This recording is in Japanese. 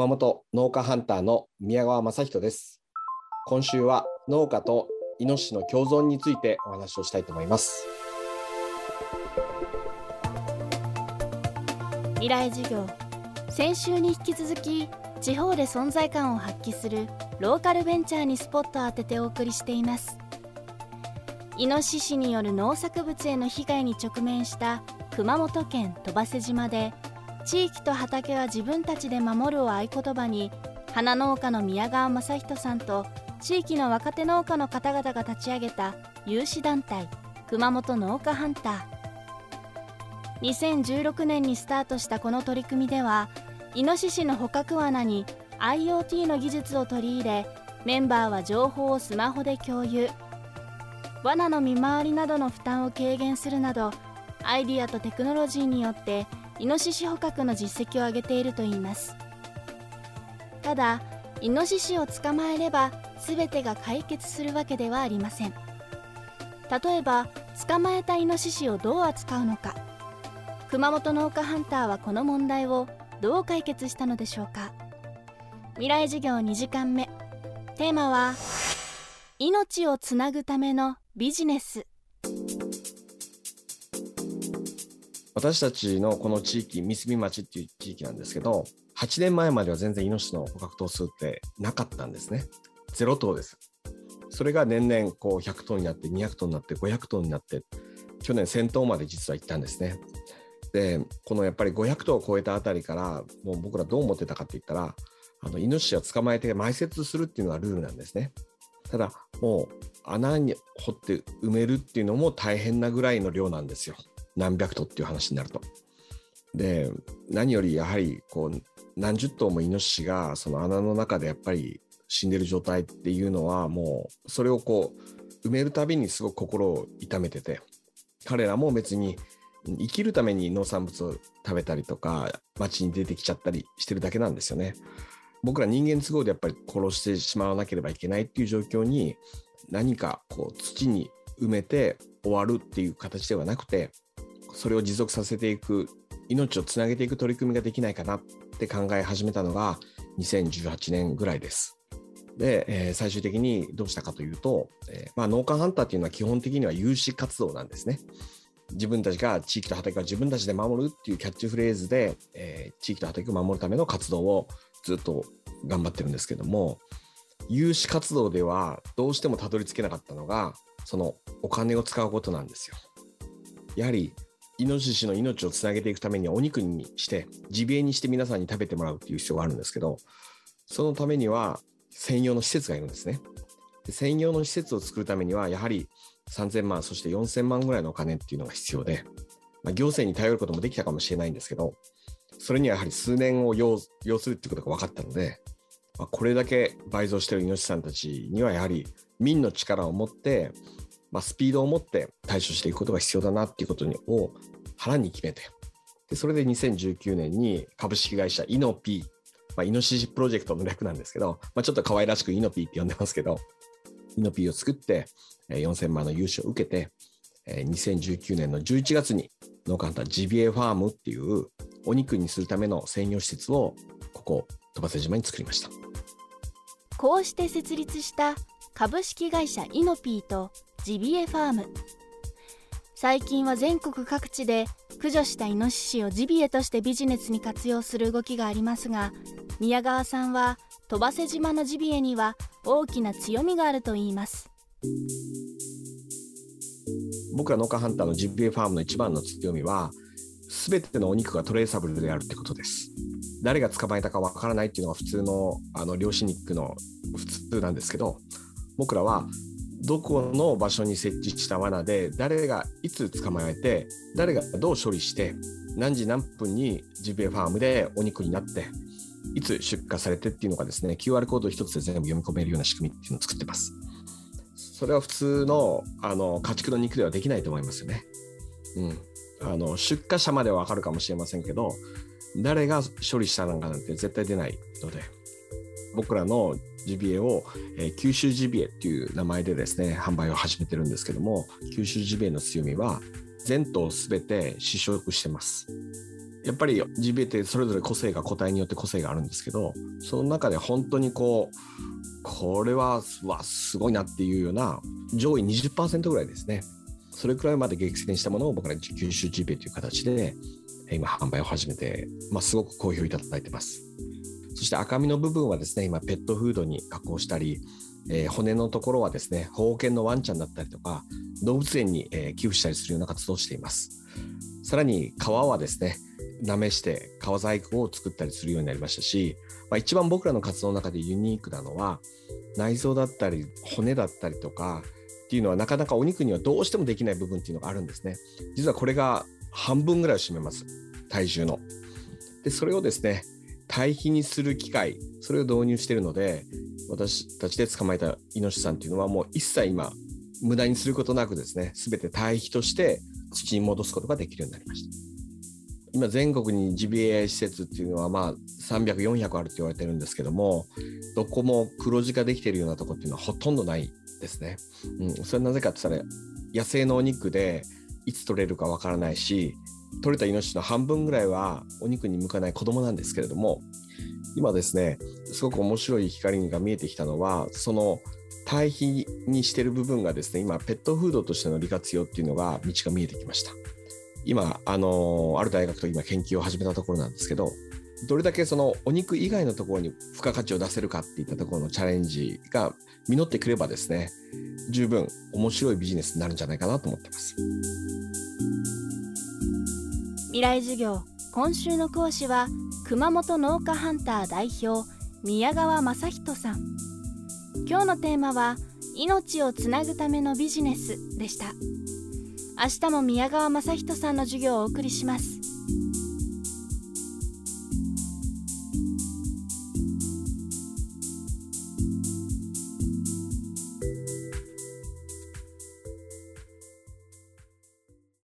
熊本農家ハンターの宮川雅人です。今週は農家とイノシシの共存についてお話をしたいと思います。未来授業。先週に引き続き地方で存在感を発揮するローカルベンチャーにスポットを当ててお送りしています。イノシシによる農作物への被害に直面した熊本県鳥羽瀬島で地域と畑は自分たちで守るを合言葉に花農家の宮川雅人さんと地域の若手農家の方々が立ち上げた有志団体熊本農家ハンター。2016年にスタートしたこの取り組みではイノシシの捕獲罠に IoT の技術を取り入れメンバーは情報をスマホで共有。罠の見回りなどの負担を軽減するなどアイディアとテクノロジーによってイノシシ捕獲の実績を上げているといいます。ただイノシシを捕まえれば全てが解決するわけではありません。例えば捕まえたイノシシをどう扱うのか。熊本農家ハンターはこの問題をどう解決したのでしょうか。未来授業2時間目。テーマは命をつなぐためのビジネス私たちのこの地域三角町っていう地域なんですけど8年前までは全然イノシシの捕獲頭数ってなかったんですね。0頭です。それが年々こう100頭になって200頭になって500頭になって去年1000頭まで実は行ったんですね。でこのやっぱり500頭を超えたあたりからもう僕らどう思ってたかって言ったらあのイノシシを捕まえて埋設するっていうのがルールなんですね。ただもう穴に掘って埋めるっていうのも大変なぐらいの量なんですよ。何百頭っていう話になると。で何よりやはりこう何十頭もイノシシがその穴の中でやっぱり死んでる状態っていうのはもうそれをこう埋めるたびにすごく心を痛めてて彼らも別に生きるために農産物を食べたりとか街に出てきちゃったりしてるだけなんですよね。僕ら人間都合でやっぱり殺してしまわなければいけないっていう状況に何かこう土に埋めて終わるっていう形ではなくてそれを持続させていく命をつなげていく取り組みができないかなって考え始めたのが2018年ぐらいです。で、えー、最終的にどうしたかというと、えー、まあ、農家ハンターっていうのは基本的には有志活動なんですね。自分たちが地域と畑を自分たちで守るっていうキャッチフレーズで、えー、地域と畑を守るための活動をずっと頑張ってるんですけども有志活動ではどうしてもたどり着けなかったのがそのお金を使うことなんですよ。やはりイノシシの命をつなげていくためにはお肉にしてジビエにして皆さんに食べてもらうっていう必要があるんですけどそのためには専用の施設がいるんですね。で専用の施設を作るためにはやはり3000万そして4000万ぐらいのお金っていうのが必要で、まあ、行政に頼ることもできたかもしれないんですけどそれにはやはり数年を要要するっていうことが分かったので、まあ、これだけ倍増しているイノシシさんたちにはやはり民の力を持ってまあ、スピードを持って対処していくことが必要だなっていうことを腹に決めて、でそれで2019年に株式会社イノピー、まあ、イノシシプロジェクトの略なんですけど、まあ、ちょっと可愛らしくイノピーって呼んでますけど、イノピーを作って、4000万の融資を受けて、2019年の11月に農家ハンタージビエファームっていうお肉にするための専用施設をここ鳥羽瀬島に作りました。こうして設立した株式会社イノピーとジビエファーム。最近は全国各地で駆除したイノシシをジビエとしてビジネスに活用する動きがありますが宮川さんは鳥羽瀬島のジビエには大きな強みがあるといいます。僕ら農家ハンターのジビエファームの一番の強みは全てのお肉がトレーサブルであるってことです。誰が捕まえたかわからないっていうのが普通のあの漁師肉の普通なんですけど僕らはどこの場所に設置した罠で誰がいつ捕まえて誰がどう処理して何時何分にジビエファームでお肉になっていつ出荷されてっていうのがですね QR コード一つで全部読み込めるような仕組みっていうのを作ってます。それは普通のあの家畜の肉ではできないと思いますよね。うん、あの出荷者までは分かるかもしれませんけど誰が処理したのかなんて絶対出ないので僕らのジビエを、えー、九州ジビエっていう名前でですね販売を始めてるんですけども九州ジビエの強みは全頭すべて試食してます。やっぱりジビエってそれぞれ個性が個体によって個性があるんですけどその中で本当にこうこれはわすごいなっていうような上位20%ぐらいですね。それくらいまで激戦したものを僕ら九州ジビエという形で今販売を始めて、まあ、すごく好評いただいてます。そして赤身の部分はですね今ペットフードに加工したりえー、骨のところはですね保護犬のワンちゃんだったりとか動物園に、えー、寄付したりするような活動をしています。さらに皮はですねなめして革細工を作ったりするようになりましたし、まあ、一番僕らの活動の中でユニークなのは内臓だったり骨だったりとかっていうのはなかなかお肉にはどうしてもできない部分っていうのがあるんですね。実はこれが半分ぐらいを占めます。体重の。でそれをですね堆肥にする機械それを導入しているので私たちで捕まえたイノシシさんっていうのはもう一切今無駄にすることなくですね全て堆肥として土に戻すことができるようになりました今全国にジビエ施設っていうのはまあ300、400あるって言われてるんですけどもどこも黒字化できてるようなとこっていうのはほとんどないですね。うん、それはなぜかって言ったら野生のお肉でいつ取れるかわからないし取れたイノシシの半分ぐらいはお肉に向かない子供なんですけれども今ですねすごく面白い光が見えてきたのはその堆肥にしてる部分がですね今ペットフードとしての利活用っていうのが道が見えてきました。今あのある大学と今研究を始めたところなんですけどどれだけそのお肉以外のところに付加価値を出せるかっていったところのチャレンジが実ってくればですね十分面白いビジネスになるんじゃないかなと思ってます。未来授業今週の講師は熊本農家ハンター代表宮川正人さん。今日のテーマは命をつなぐためのビジネスでした。明日も宮川正人さんの授業をお送りします。